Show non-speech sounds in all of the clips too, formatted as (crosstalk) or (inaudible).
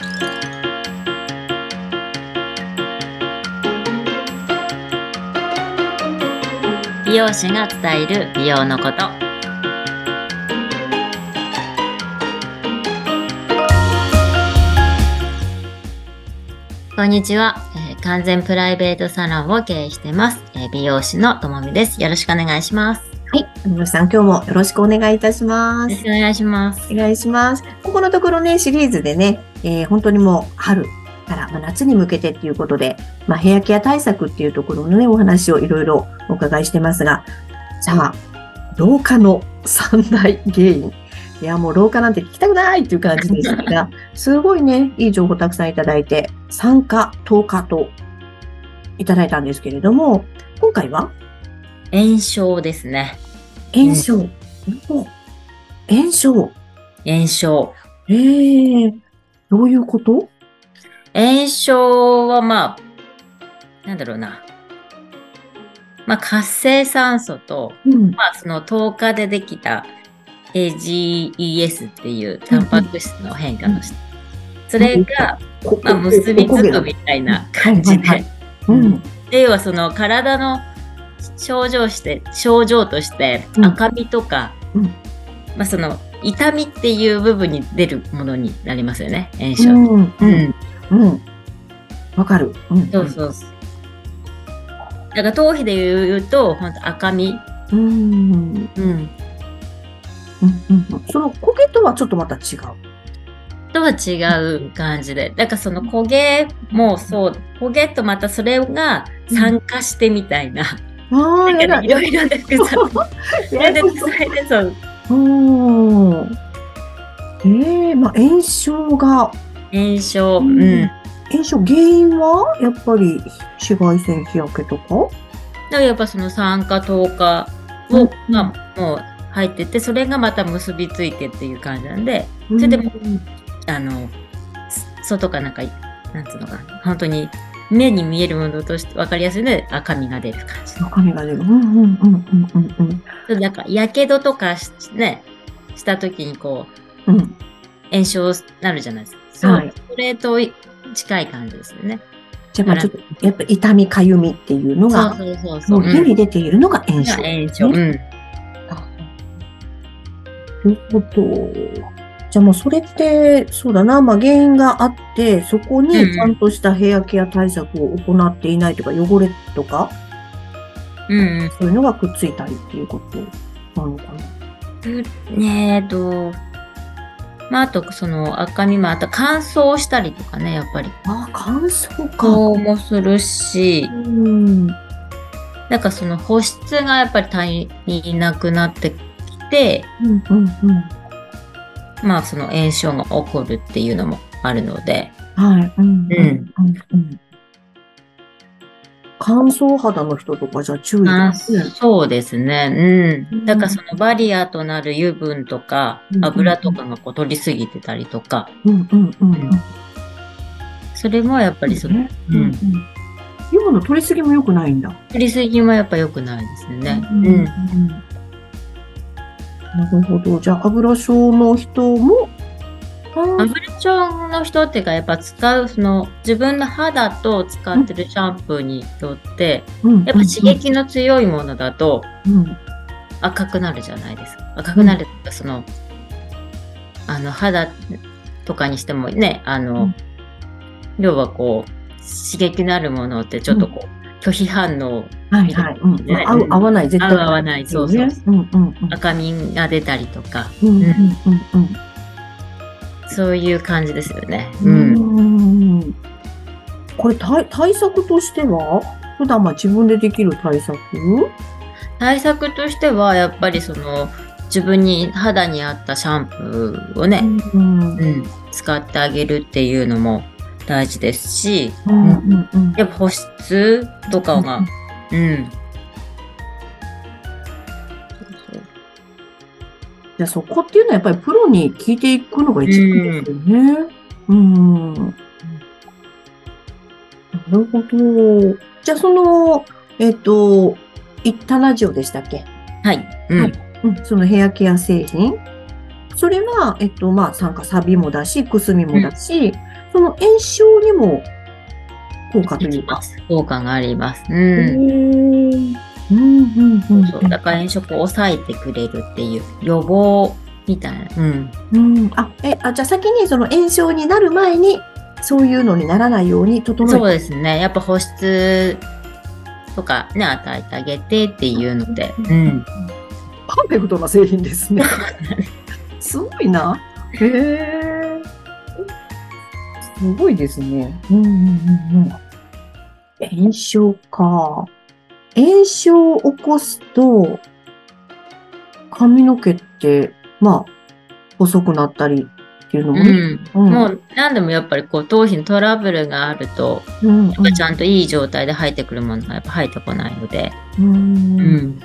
美容師が伝える美容のことこんにちは、えー完全プライベートサロンを経営してます、えー美容師のともみですよろしくお願いしますはい。皆さん、今日もよろしくお願いいたしますよろし。くお願いしますお願いします。ここのところね、シリーズでね、えー本当にもう春から、まあ、夏に向けてっていうことで、まあ、ヘアケア対策っていうところのね、お話をいろいろお伺いしてますが、さあ、老化の三大原因。いや、もう老化なんて聞きたくないっていう感じですが、(laughs) すごいね、いい情報たくさんいただいて、酸化、糖化といただいたんですけれども、今回は？炎症ですね炎症。お炎症。炎症ええどういうこと？炎症はまあなんだろうな。まあ活性酸素とうん。まあ、その10日でできた AGES っていうタンパク質の変化の質。それが、こまあ、結びつくみたいな感じで。要はその体の症状して、症状としてうん。赤みとか、うん。まあその痛みっていう部分に出るものになりますよね、炎症。うん。ううん。ん。うん。わかる。うん。そうそうそう。だから頭皮で言うと、本当赤み。うん。うん。うん。うん。うん。その焦げとはちょっとまた違う。とは違う感じで。だからその焦げもそう、焦げとまたそれが酸化してみたいな。ああ、なんかねいろいろで複雑。(laughs) それで、ややこしそれでそう、いうん。ええまあ炎症が、炎症、ううん。ん。炎症原因はやっぱり紫外線日焼けとか？だからやっぱその酸化糖化を、うん。まあ、もう入ってて、それがまた結びついてっていう感じなんで、それでもうんあの、す外かなんか、なんつうのかな、本当に目に見えるものとして分かりやすいので赤みが出る感じ。赤みが出る。うんうんうんうんうんうん。なんか、やけどとかしね、した時にこう、うん。炎症なるじゃないですか。そう、はいそれと近い感じですよね。じゃあまあちょっと、やっぱ痛みかゆみっていうのが、そうそうそうそう。に出ているのが炎症。が炎症。ねうん。なるほど。じゃあもうそれって、そうだな、まあ原因があって、そこにちゃんとしたヘアケア対策を行っていないとか、汚れとか、うんうん。そういうのがくっついたりっていうことなのかな。ねえと、まあ、あと、その赤みも、あと乾燥したりとかね、やっぱり。ああ、乾燥か。こうもするしう、ん。なんかその保湿がやっぱり足りなくなってきて、うんうんうん。まあその炎症が起こるっていうのもあるので、はい。うんうんうん。乾燥肌の人とかじゃあ注意あですね。そうですね。ううんん。だからそのバリアとなる油分とかうん油とかがこう取りすぎてたりとか、うんうんうんうん。それもやっぱりその、ね。うんうんうん。油の取りすぎも良くないんだ。取りすぎもやっぱ良くないですね。うんうん。なるほど。じゃあ、油症の人も、油症の人っていうかやっぱ使うその自分の肌と使ってるシャンプーによって、うん。やっぱ刺激の強いものだとうん。赤くなるじゃないですか。赤くなるっていうかその、あの肌とかにしてもね、あの、うん。要はこう、刺激のあるものってちょっとこう、拒否反応、はいはい。うん合う合わない、絶対。合わない、そうそう。うんうんうん。赤みが出たりとか、うんうんうんそういう感じですよね。ううん。ん。これ対対策としては？普段まあ自分でできる対策？対策としては、やっぱりその、自分に肌に合ったシャンプーをね、うんうん、使ってあげるっていうのも大事ですし、うんうんうんやっぱ保湿とかが、うん。じゃあそこっていうのはやっぱりプロに聞いていくのが一番ですよね。うん。なるほど。じゃあその、えっ、と、イッタラジオでしたっけ？はい。うん。はいうん、そのヘアケア製品。それは、えっと、まあ、酸化サビもだし、くすみもだし、その炎症にも効果というか。効果があります。うん。うんうんうんそうだから炎症を抑えてくれるっていう予防みたいな。うん。うん、あ、え、あ、じゃあ先にその炎症になる前に、そういうのにならないように整えてそうですね。やっぱ保湿とかね、与えてあげてっていうので。うん。パーフェクトな製品ですね。すごいな。へえ。すごいですね。うんうんうんうん。炎症か。炎症を起こすと、髪の毛って、まあ、細くなったりっていうのうもね。ん。うんもう何でもやっぱりこう頭皮のトラブルがあると、うんやっぱちゃんといい状態で生えてくるものがやっぱ生えてこないので。うんううんん。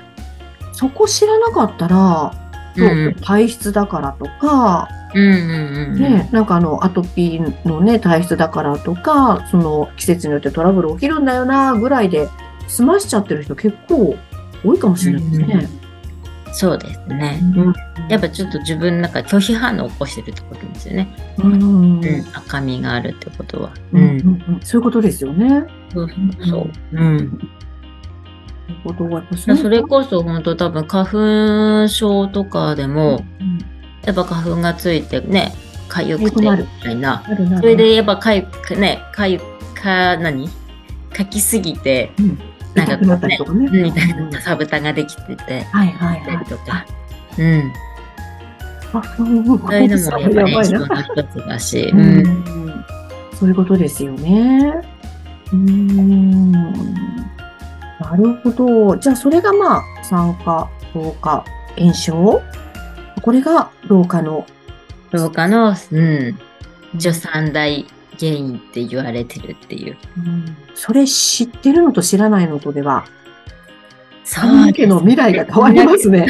そこ知らなかったら、うん体質だからとか、うんうんうん。ね、なんかあの、アトピーのね、体質だからとか、その季節によってトラブル起きるんだよな、ぐらいで済ましちゃってる人結構多いかもしれないですね。そうですね。うんやっぱちょっと自分の中で拒否反応を起こしてるってことですよね。うんうんうん。赤みがあるってことは。うんうんうんそういうことですよね。そうそう。うん。それこそ本当多分花粉症とかでも、うんやっぱ花粉がついてね、痒くてみたいな。それでやっぱかゆくね、かゆ、か、何？かきすぎて、うんなんかね。みたいうんな、かさぶたができてて、はいはいたはい。りとか。うん。あ、うんそういうのもやっぱりやばいな。炎症の一つだし、ううん。んそういうことですよね。うーん。なるほど。じゃあ、それがまあ、酸化、老化、炎症？これが老化の。老化の、うん、一応三大原因って言われてるっていう。それ知ってるのと知らないのとでは、そ髪の毛の未来が変わりますね。ね。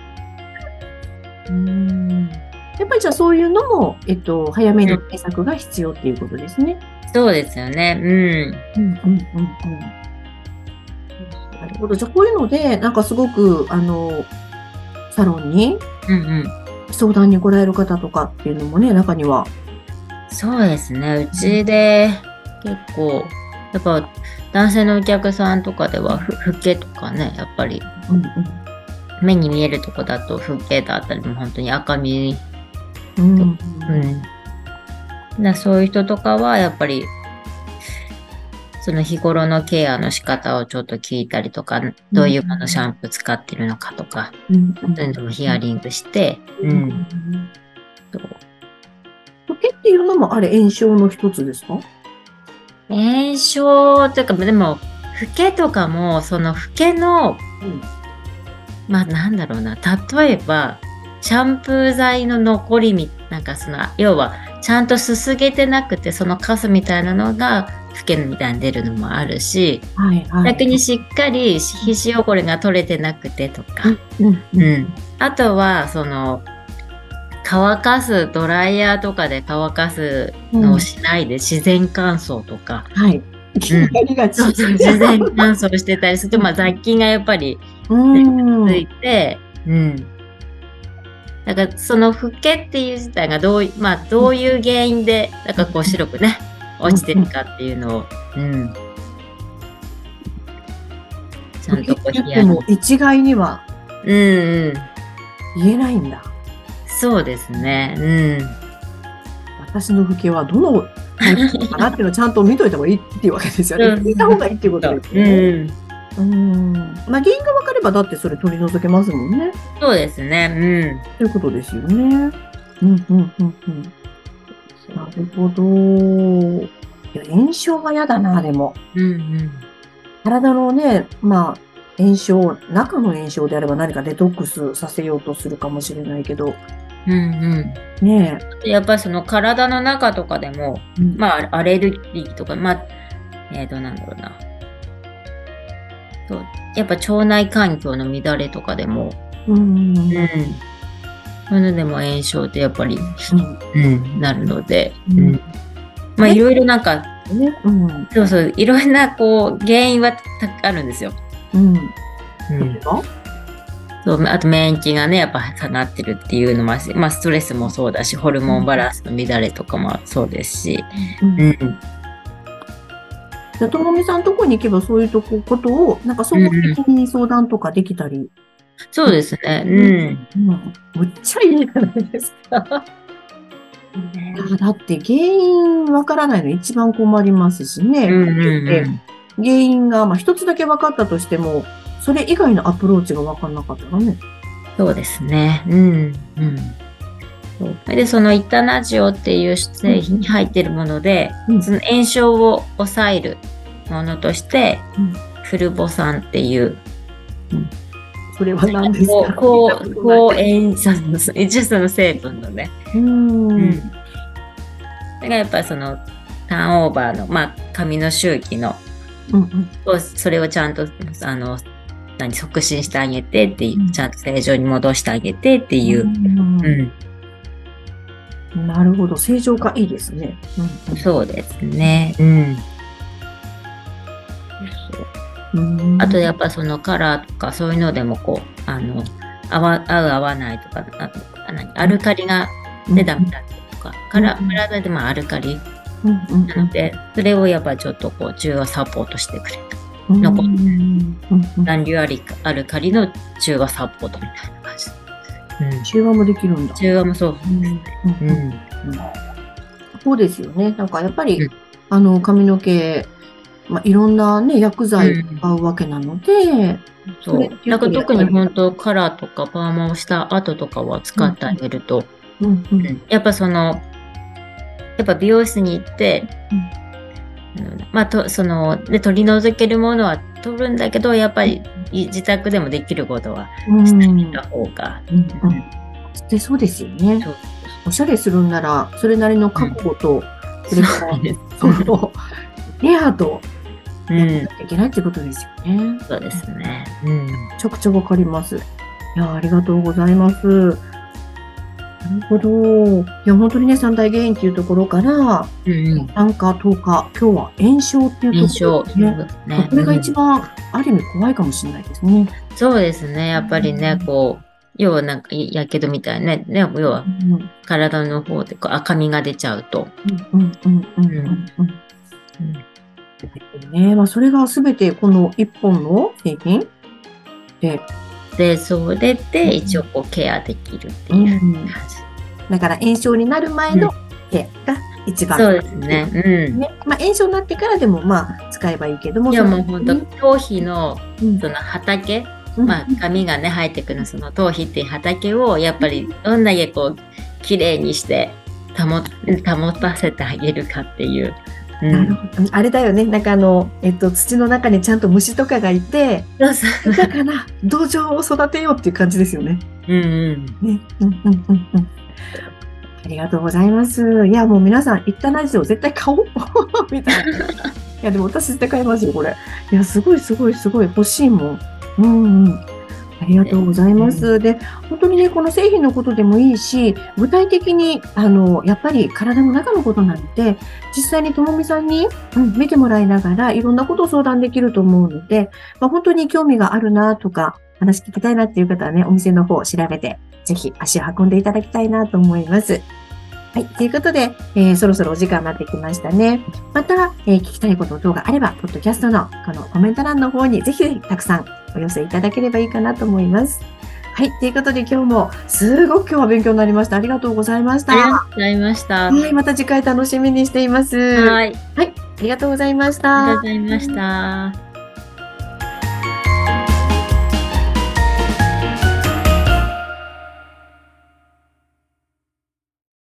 (laughs) うんやっぱりじゃあそういうのも、えっと、早めの対策が必要っていうことですね。そうですよね。うん。うんうんうんうん。なるほど。じゃあこういうので、なんかすごく、あの、サロンにうんうん。相談に来られる方とかっていうのもね、中には。そうですね。うちで結構、やっぱ男性のお客さんとかではふ老けとかね、やっぱりうん目に見えるとこだと老けだったりも本当に赤み、うん。うん。うん。だそういう人とかはやっぱりその日頃のケアの仕方をちょっと聞いたりとか、どういうものシャンプー使ってるのかとか、うん。そういうのもヒアリングして、うん。そう。老けっていうのもあれ炎症の一つですか？炎症というか、でも、老けとかも、その老けの、うん。まあなんだろうな、例えば、シャンプー剤の残りみ、なんかその、要は、ちゃんとすすげてなくて、そのカスみたいなのが、老けみたいに出るのもあるし、はいはい。逆にしっかり皮脂汚れが取れてなくてとか、うん。うん。あとは、その、乾かす、ドライヤーとかで乾かすのをしないで自然乾燥とか、はい。気になりがうそう、自然乾燥してたりすると、まあ雑菌がやっぱりうん。ついて、うん。だからその老けっていう自体がどうい、まあどういう原因で、なんかこう白くね、落ちてるかっていうのを、うん。ちゃんとこうヒ一概にはうんうん。言えないんだ。そうですね。うん。私の老けはどのタイプかなっていうのをちゃんと見といた方がいいっていうわけですよね。うん聞いた方がいいっていうことですね。ん。うん。まあ原因が分かればだってそれ取り除けますもんね。そうですね。ということですよね。うんうんうんうん。なるほど。炎症は嫌だな、でも。うん。うん体のね、まあ、炎症、中の炎症であれば何かデトックスさせようとするかもしれないけど、うん。うんねうん。やっぱりその体の中とかでも、え。まあ、アレルギーとか、まあ、えー、どうなんだろうな。そう。やっぱ腸内環境の乱れとかでも、うん。うん。うん。そういうのでも炎症ってやっぱり、うん、なるので、ううんん。まあ、いろいろなんか、ね。うん。そうそう、いろんな、こう、原因はたあるんですよ。うん。うん。あそうあと免疫がね、やっぱ下がってるっていうのもあまあストレスもそうだし、ホルモンバランスの乱れとかもそうですし、うんうん。じゃあともみさんとこに行けばそういうとこことを、なんか総合的に相談とかできたり。そうですね。うん。うん。むっちゃいいじゃないですか？あだって原因わからないの一番困りますしね。うんうんうでん。原因が、まあ一つだけ分かったとしても、それ以外のアプローチが分かんなかったらね。そうですね。うん。うん。で、そのイタナジオっていう製品に入ってるもので、うんその炎症を抑えるものとして、うんフルボ酸っていう、それは何ですか？こう、抗炎症の、一応その成分のね。うーん。うん。だからやっぱその、ターンオーバーの、まあ、髪の周期の、うんうんをそれをちゃんと、あの、何、促進してあげてっていうう、んちゃんと正常に戻してあげてっていう。うんうん。なるほど。正常化いいですね。うんそうですね。うん。うんあとやっぱそのカラーとかそういうのでもこう、あの、合わ合う合わないとか、ああ何アルカリがでダメだとか、カラうん体でもアルカリうんうんなので、それをやっぱちょっとこう中和サポートしてくれる。うん残って残留アリアルカリの中和サポートみたいな感じ。うん。中和もできるんだ。中和もそう。うんううんん。そうですよね。なんかやっぱり、うんあの髪の毛、まあ、いろんなね、薬剤を使うわけなので、そう。れ。なんか特に本当カラーとかパーマをした後とかは使ってあげると、うんうんうん。やっぱその、やっぱ美容室に行って、うん。まあと、その、で、取り除けるものは取るんだけど、やっぱりい自宅でもできることはうん。してみた方が。うんうん。でそうですよね。おしゃれするんなら、それなりの覚悟と、それからその、ケアとうんやらなきゃいけないってことですよね。そうですね。うん。めちゃくちゃわかります。いや、ありがとうございます。なるほど。いや、本当にね、三大原因っていうところから、うんうん。酸化、糖化、今日は炎症っていうと。ころですね。ねこれが一うん番、ある意味怖いかもしれないですね。そうですね。やっぱりね、こう、要はなんか、やけどみたいなね、ね要はうん体の方でこう赤みが出ちゃうと。うんうんうんうんうんうん。ねまあ、それがすべてこの一本の製品？で、で、それで一応こうケアできるっていううん感じ。だから炎症になる前のケアが一番。そうですね。うん。ね。まあ、炎症になってからでも、まあ、使えばいいけども。いやもう本当頭皮のうんその畑、うんまあ髪がね生えてくるその頭皮っていう畑をやっぱりどんだけこう綺麗にして保保たせてあげるかっていう。うん、あれだよね。なんかあの、えっと、土の中にちゃんと虫とかがいて、そうそうだから、土壌を育てようっていう感じですよね。うんうん。ね。うんうんうんうん。ありがとうございます。いや、もう皆さん、行ったラジオ絶対買おう (laughs) みたいな。いや、でも私絶対買いますよ、これ。いや、すごいすごいすごい欲しいもん。うんうん。ありがとうございます。で、本当にね、この製品のことでもいいし、具体的に、あの、やっぱり体の中のことなので、実際にともみさんに、うん、見てもらいながら、いろんなことを相談できると思うので、まあ、本当に興味があるなとか、話聞きたいなっていう方はね、お店の方を調べて、ぜひ足を運んでいただきたいなと思います。はい。ということで、えーそろそろお時間になってきましたね。また、えー聞きたいこと等があれば、ポッドキャストのこのコメント欄の方にぜひぜひたくさんお寄せいただければいいかなと思います。はい。ということで今日もすごく今日は勉強になりました。ありがとうございました。ありがはとうございました。い。また次回楽しみにしています。ははい。い。ありがとうございましありがとうたご。ざいました。